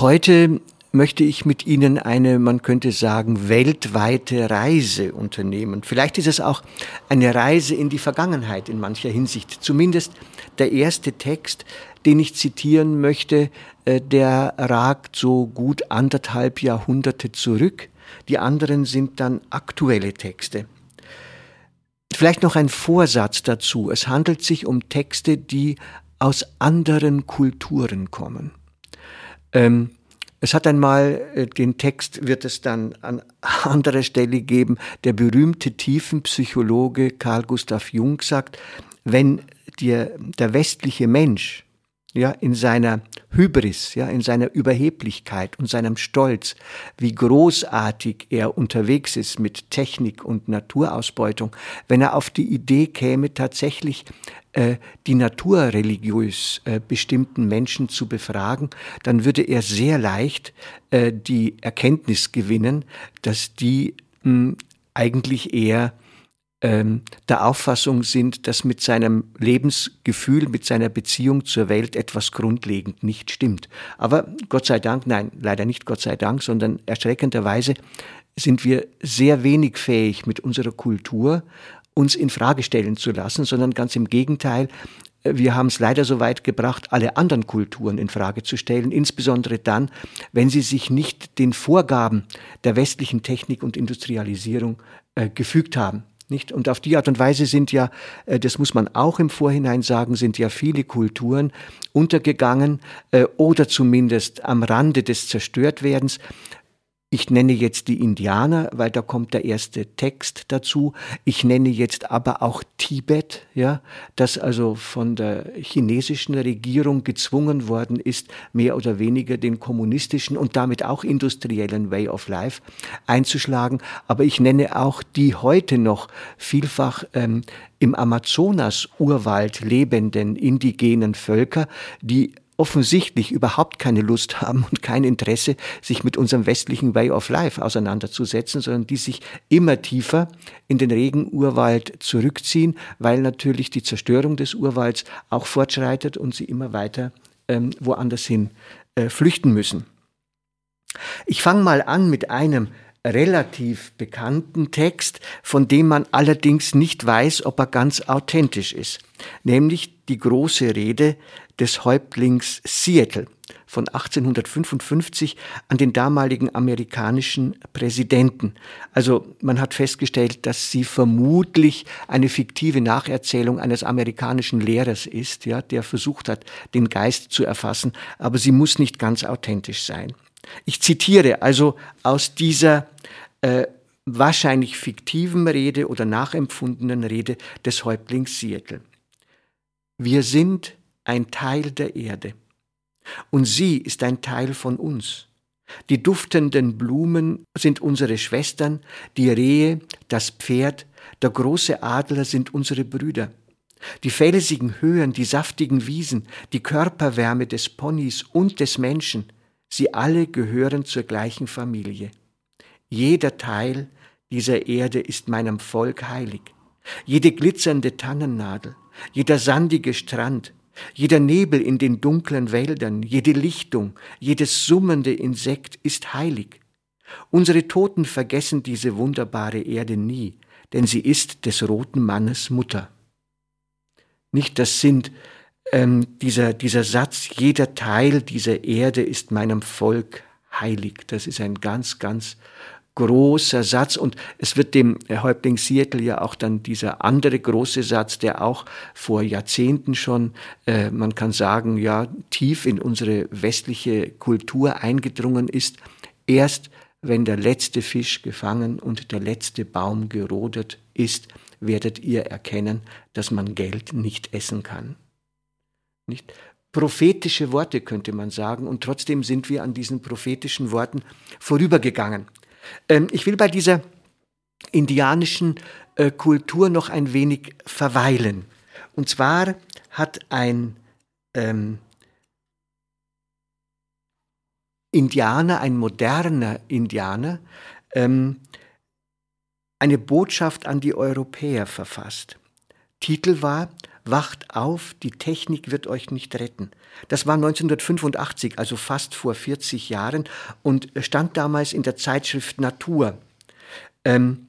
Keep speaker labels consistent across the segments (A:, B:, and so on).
A: Heute möchte ich mit Ihnen eine, man könnte sagen, weltweite Reise unternehmen. Vielleicht ist es auch eine Reise in die Vergangenheit in mancher Hinsicht. Zumindest der erste Text, den ich zitieren möchte, äh, der ragt so gut anderthalb Jahrhunderte zurück. Die anderen sind dann aktuelle Texte. Vielleicht noch ein Vorsatz dazu. Es handelt sich um Texte, die aus anderen Kulturen kommen. Ähm, es hat einmal äh, den Text, wird es dann an anderer Stelle geben, der berühmte Tiefenpsychologe Carl Gustav Jung sagt, wenn dir der westliche Mensch ja, in seiner Hybris, ja, in seiner Überheblichkeit und seinem Stolz, wie großartig er unterwegs ist mit Technik und Naturausbeutung, wenn er auf die Idee käme, tatsächlich äh, die Natur religiös äh, bestimmten Menschen zu befragen, dann würde er sehr leicht äh, die Erkenntnis gewinnen, dass die mh, eigentlich eher ähm, der Auffassung sind, dass mit seinem Lebensgefühl, mit seiner Beziehung zur Welt etwas grundlegend nicht stimmt. Aber Gott sei Dank, nein, leider nicht Gott sei Dank, sondern erschreckenderweise sind wir sehr wenig fähig, mit unserer Kultur uns in Frage stellen zu lassen, sondern ganz im Gegenteil, wir haben es leider so weit gebracht, alle anderen Kulturen in Frage zu stellen, insbesondere dann, wenn sie sich nicht den Vorgaben der westlichen Technik und Industrialisierung äh, gefügt haben. Nicht? Und auf die Art und Weise sind ja, äh, das muss man auch im Vorhinein sagen, sind ja viele Kulturen untergegangen äh, oder zumindest am Rande des Zerstörtwerdens. Ich nenne jetzt die Indianer, weil da kommt der erste Text dazu. Ich nenne jetzt aber auch Tibet, ja, das also von der chinesischen Regierung gezwungen worden ist, mehr oder weniger den kommunistischen und damit auch industriellen Way of Life einzuschlagen. Aber ich nenne auch die heute noch vielfach ähm, im Amazonas-Urwald lebenden indigenen Völker, die offensichtlich überhaupt keine Lust haben und kein Interesse, sich mit unserem westlichen Way of Life auseinanderzusetzen, sondern die sich immer tiefer in den Regenurwald zurückziehen, weil natürlich die Zerstörung des Urwalds auch fortschreitet und sie immer weiter ähm, woanders hin äh, flüchten müssen. Ich fange mal an mit einem relativ bekannten Text, von dem man allerdings nicht weiß, ob er ganz authentisch ist, nämlich die große Rede des Häuptlings Seattle von 1855 an den damaligen amerikanischen Präsidenten. Also man hat festgestellt, dass sie vermutlich eine fiktive Nacherzählung eines amerikanischen Lehrers ist, ja, der versucht hat, den Geist zu erfassen, aber sie muss nicht ganz authentisch sein. Ich zitiere also aus dieser äh, wahrscheinlich fiktiven Rede oder nachempfundenen Rede des Häuptlings Seattle. Wir sind ein Teil der Erde. Und sie ist ein Teil von uns. Die duftenden Blumen sind unsere Schwestern, die Rehe, das Pferd, der große Adler sind unsere Brüder. Die felsigen Höhen, die saftigen Wiesen, die Körperwärme des Ponys und des Menschen, sie alle gehören zur gleichen Familie. Jeder Teil dieser Erde ist meinem Volk heilig. Jede glitzernde Tannennadel, jeder sandige Strand, jeder Nebel in den dunklen Wäldern, jede Lichtung, jedes summende Insekt ist heilig. Unsere Toten vergessen diese wunderbare Erde nie, denn sie ist des roten Mannes Mutter. Nicht das sind ähm, dieser, dieser Satz, jeder Teil dieser Erde ist meinem Volk heilig. Das ist ein ganz, ganz großer Satz und es wird dem Häuptling Seattle ja auch dann dieser andere große Satz, der auch vor Jahrzehnten schon, äh, man kann sagen, ja, tief in unsere westliche Kultur eingedrungen ist. Erst wenn der letzte Fisch gefangen und der letzte Baum gerodet ist, werdet ihr erkennen, dass man Geld nicht essen kann. Nicht? Prophetische Worte könnte man sagen, und trotzdem sind wir an diesen prophetischen Worten vorübergegangen. Ähm, ich will bei dieser indianischen äh, Kultur noch ein wenig verweilen. Und zwar hat ein ähm, Indianer, ein moderner Indianer, ähm, eine Botschaft an die Europäer verfasst. Titel war Wacht auf, die Technik wird euch nicht retten. Das war 1985, also fast vor 40 Jahren und stand damals in der Zeitschrift Natur. Ähm,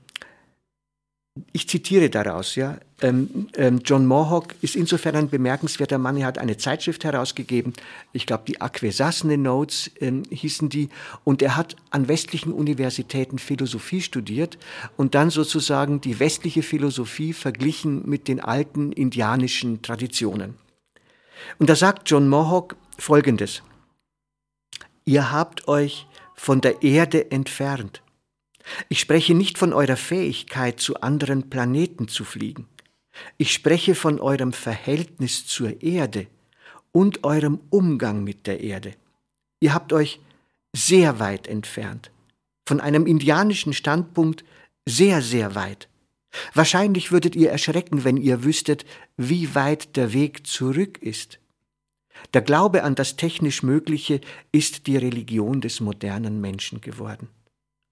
A: ich zitiere daraus, ja. Ähm, ähm, John Mohawk ist insofern ein bemerkenswerter Mann. Er hat eine Zeitschrift herausgegeben. Ich glaube, die Akwesasne Notes ähm, hießen die. Und er hat an westlichen Universitäten Philosophie studiert und dann sozusagen die westliche Philosophie verglichen mit den alten indianischen Traditionen. Und da sagt John Mohawk Folgendes. Ihr habt euch von der Erde entfernt ich spreche nicht von eurer Fähigkeit, zu anderen Planeten zu fliegen. Ich spreche von eurem Verhältnis zur Erde und eurem Umgang mit der Erde. Ihr habt euch sehr weit entfernt, von einem indianischen Standpunkt sehr, sehr weit. Wahrscheinlich würdet ihr erschrecken, wenn ihr wüsstet, wie weit der Weg zurück ist. Der Glaube an das technisch Mögliche ist die Religion des modernen Menschen geworden.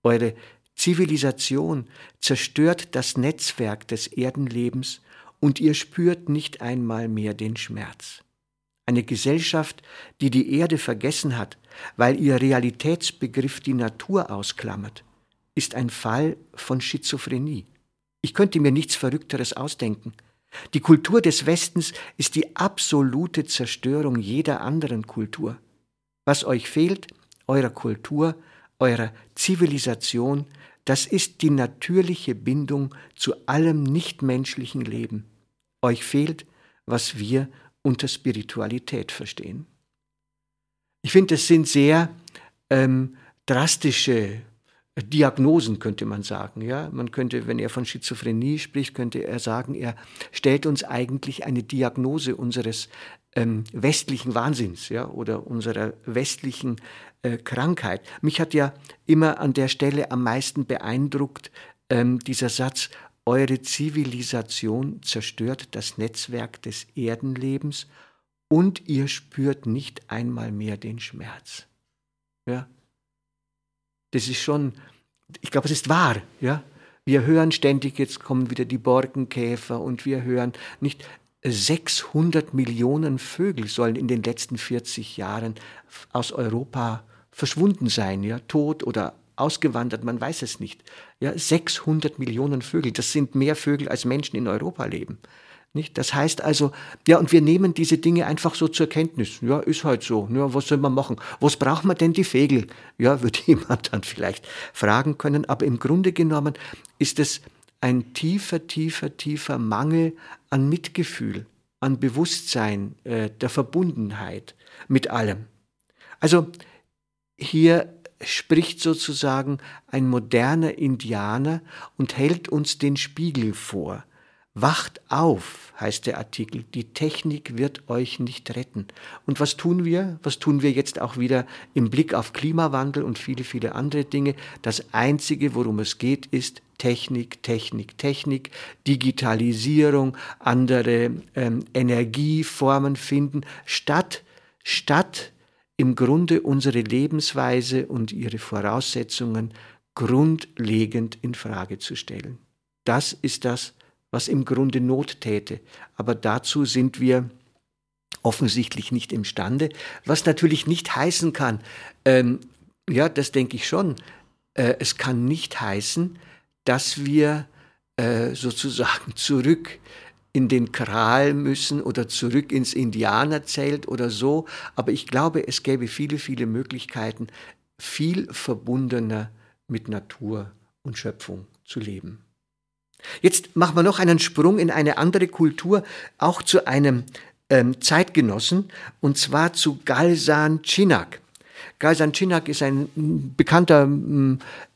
A: Eure Zivilisation zerstört das Netzwerk des Erdenlebens und ihr spürt nicht einmal mehr den Schmerz. Eine Gesellschaft, die die Erde vergessen hat, weil ihr Realitätsbegriff die Natur ausklammert, ist ein Fall von Schizophrenie. Ich könnte mir nichts Verrückteres ausdenken. Die Kultur des Westens ist die absolute Zerstörung jeder anderen Kultur. Was euch fehlt, eurer Kultur, eurer Zivilisation, das ist die natürliche Bindung zu allem nichtmenschlichen Leben. Euch fehlt, was wir unter Spiritualität verstehen. Ich finde, es sind sehr ähm, drastische Diagnosen, könnte man sagen. Ja? Man könnte, wenn er von Schizophrenie spricht, könnte er sagen, er stellt uns eigentlich eine Diagnose unseres ähm, westlichen Wahnsinns ja? oder unserer westlichen äh, Krankheit. Mich hat ja immer an der Stelle am meisten beeindruckt ähm, dieser Satz, eure Zivilisation zerstört das Netzwerk des Erdenlebens und ihr spürt nicht einmal mehr den Schmerz. Ja? Das ist schon, ich glaube, es ist wahr. Ja? Wir hören ständig, jetzt kommen wieder die Borkenkäfer und wir hören nicht, 600 Millionen Vögel sollen in den letzten 40 Jahren aus Europa verschwunden sein, ja, tot oder ausgewandert, man weiß es nicht. Ja, 600 Millionen Vögel, das sind mehr Vögel als Menschen in Europa leben. Nicht? Das heißt also, ja, und wir nehmen diese Dinge einfach so zur Kenntnis. Ja, ist halt so. Ja, was soll man machen? Was braucht man denn die Vögel? Ja, würde jemand dann vielleicht fragen können. Aber im Grunde genommen ist es ein tiefer, tiefer, tiefer Mangel an Mitgefühl, an Bewusstsein äh, der Verbundenheit mit allem. Also hier spricht sozusagen ein moderner Indianer und hält uns den Spiegel vor. Wacht auf, heißt der Artikel, die Technik wird euch nicht retten. Und was tun wir? Was tun wir jetzt auch wieder im Blick auf Klimawandel und viele, viele andere Dinge? Das Einzige, worum es geht, ist Technik, Technik, Technik, Digitalisierung, andere ähm, Energieformen finden, statt, statt im Grunde unsere Lebensweise und ihre Voraussetzungen grundlegend in Frage zu stellen. Das ist das, was im Grunde Not täte. Aber dazu sind wir offensichtlich nicht imstande, was natürlich nicht heißen kann, ähm, ja, das denke ich schon, äh, es kann nicht heißen, dass wir äh, sozusagen zurück in den Kral müssen oder zurück ins Indianerzelt oder so. Aber ich glaube, es gäbe viele, viele Möglichkeiten, viel verbundener mit Natur und Schöpfung zu leben. Jetzt machen wir noch einen Sprung in eine andere Kultur, auch zu einem ähm, Zeitgenossen, und zwar zu Galsan Chinak. Gaisan Chinak ist ein bekannter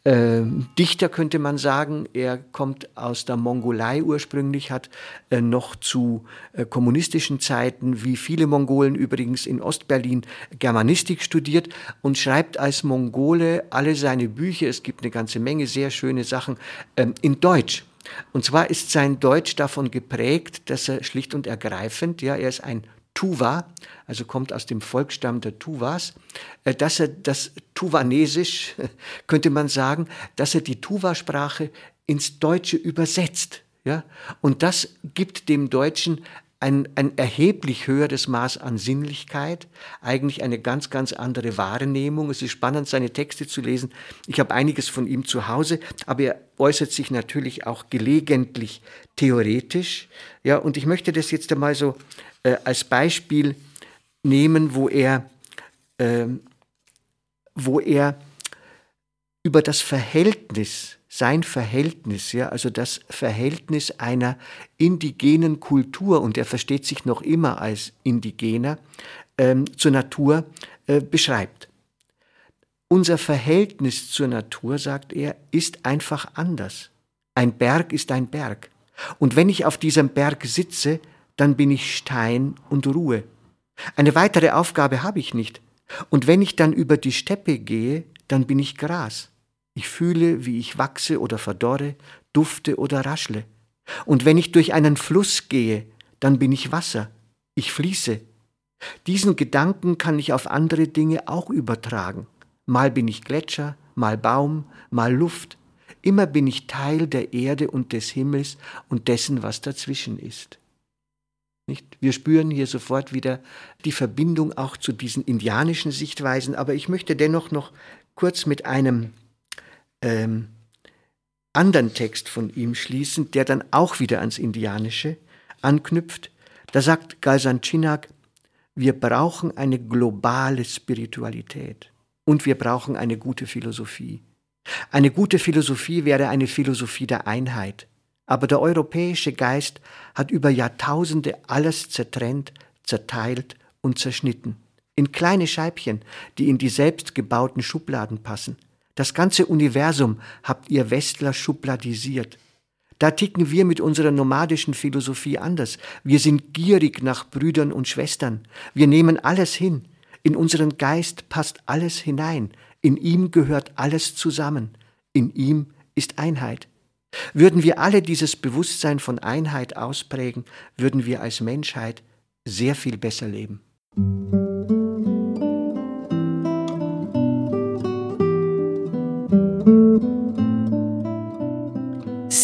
A: äh, Dichter, könnte man sagen. Er kommt aus der Mongolei ursprünglich, hat äh, noch zu äh, kommunistischen Zeiten, wie viele Mongolen übrigens in Ostberlin, Germanistik studiert und schreibt als Mongole alle seine Bücher, es gibt eine ganze Menge sehr schöne Sachen, ähm, in Deutsch. Und zwar ist sein Deutsch davon geprägt, dass er schlicht und ergreifend, ja, er ist ein Tuva, also kommt aus dem Volksstamm der Tuvas, äh, dass er das Tuvanesisch, könnte man sagen, dass er die Tuva-Sprache ins Deutsche übersetzt. Ja? Und das gibt dem Deutschen ein, ein erheblich höheres Maß an Sinnlichkeit, eigentlich eine ganz, ganz andere Wahrnehmung. Es ist spannend, seine Texte zu lesen. Ich habe einiges von ihm zu Hause, aber er äußert sich natürlich auch gelegentlich theoretisch. Ja, und ich möchte das jetzt einmal so äh, als Beispiel nehmen, wo er, äh, wo er über das Verhältnis sein Verhältnis, ja, also das Verhältnis einer indigenen Kultur, und er versteht sich noch immer als Indigener, ähm, zur Natur äh, beschreibt. Unser Verhältnis zur Natur, sagt er, ist einfach anders. Ein Berg ist ein Berg. Und wenn ich auf diesem Berg sitze, dann bin ich Stein und Ruhe. Eine weitere Aufgabe habe ich nicht. Und wenn ich dann über die Steppe gehe, dann bin ich Gras. Ich fühle, wie ich wachse oder verdorre, dufte oder raschle. Und wenn ich durch einen Fluss gehe, dann bin ich Wasser. Ich fließe. Diesen Gedanken kann ich auf andere Dinge auch übertragen. Mal bin ich Gletscher, mal Baum, mal Luft. Immer bin ich Teil der Erde und des Himmels und dessen, was dazwischen ist. Nicht? Wir spüren hier sofort wieder die Verbindung auch zu diesen indianischen Sichtweisen, aber ich möchte dennoch noch kurz mit einem ähm, anderen Text von ihm schließen, der dann auch wieder ans Indianische anknüpft. Da sagt Galsan Chinak, wir brauchen eine globale Spiritualität und wir brauchen eine gute Philosophie. Eine gute Philosophie wäre eine Philosophie der Einheit. Aber der europäische Geist hat über Jahrtausende alles zertrennt, zerteilt und zerschnitten. In kleine Scheibchen, die in die selbstgebauten Schubladen passen. Das ganze Universum habt ihr Westler schubladisiert. Da ticken wir mit unserer nomadischen Philosophie anders. Wir sind gierig nach Brüdern und Schwestern. Wir nehmen alles hin. In unseren Geist passt alles hinein. In ihm gehört alles zusammen. In ihm ist Einheit. Würden wir alle dieses Bewusstsein von Einheit ausprägen, würden wir als Menschheit sehr viel besser leben.